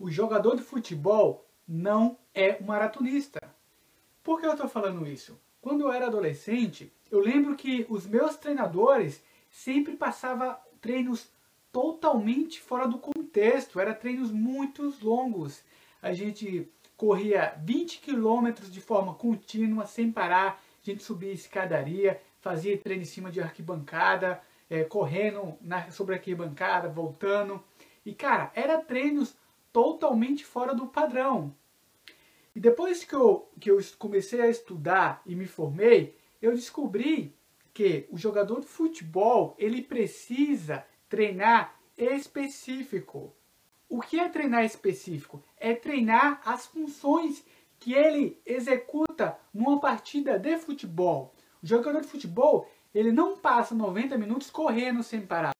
o jogador de futebol não é um maratonista. Por que eu estou falando isso? Quando eu era adolescente, eu lembro que os meus treinadores sempre passavam treinos totalmente fora do contexto, eram treinos muito longos. A gente corria 20 quilômetros de forma contínua, sem parar, a gente subia escadaria, fazia treino em cima de arquibancada, é, correndo na, sobre a arquibancada, voltando. E cara, era treinos totalmente fora do padrão. E depois que eu, que eu comecei a estudar e me formei, eu descobri que o jogador de futebol ele precisa treinar específico. O que é treinar específico? É treinar as funções que ele executa numa partida de futebol. O jogador de futebol ele não passa 90 minutos correndo sem parar.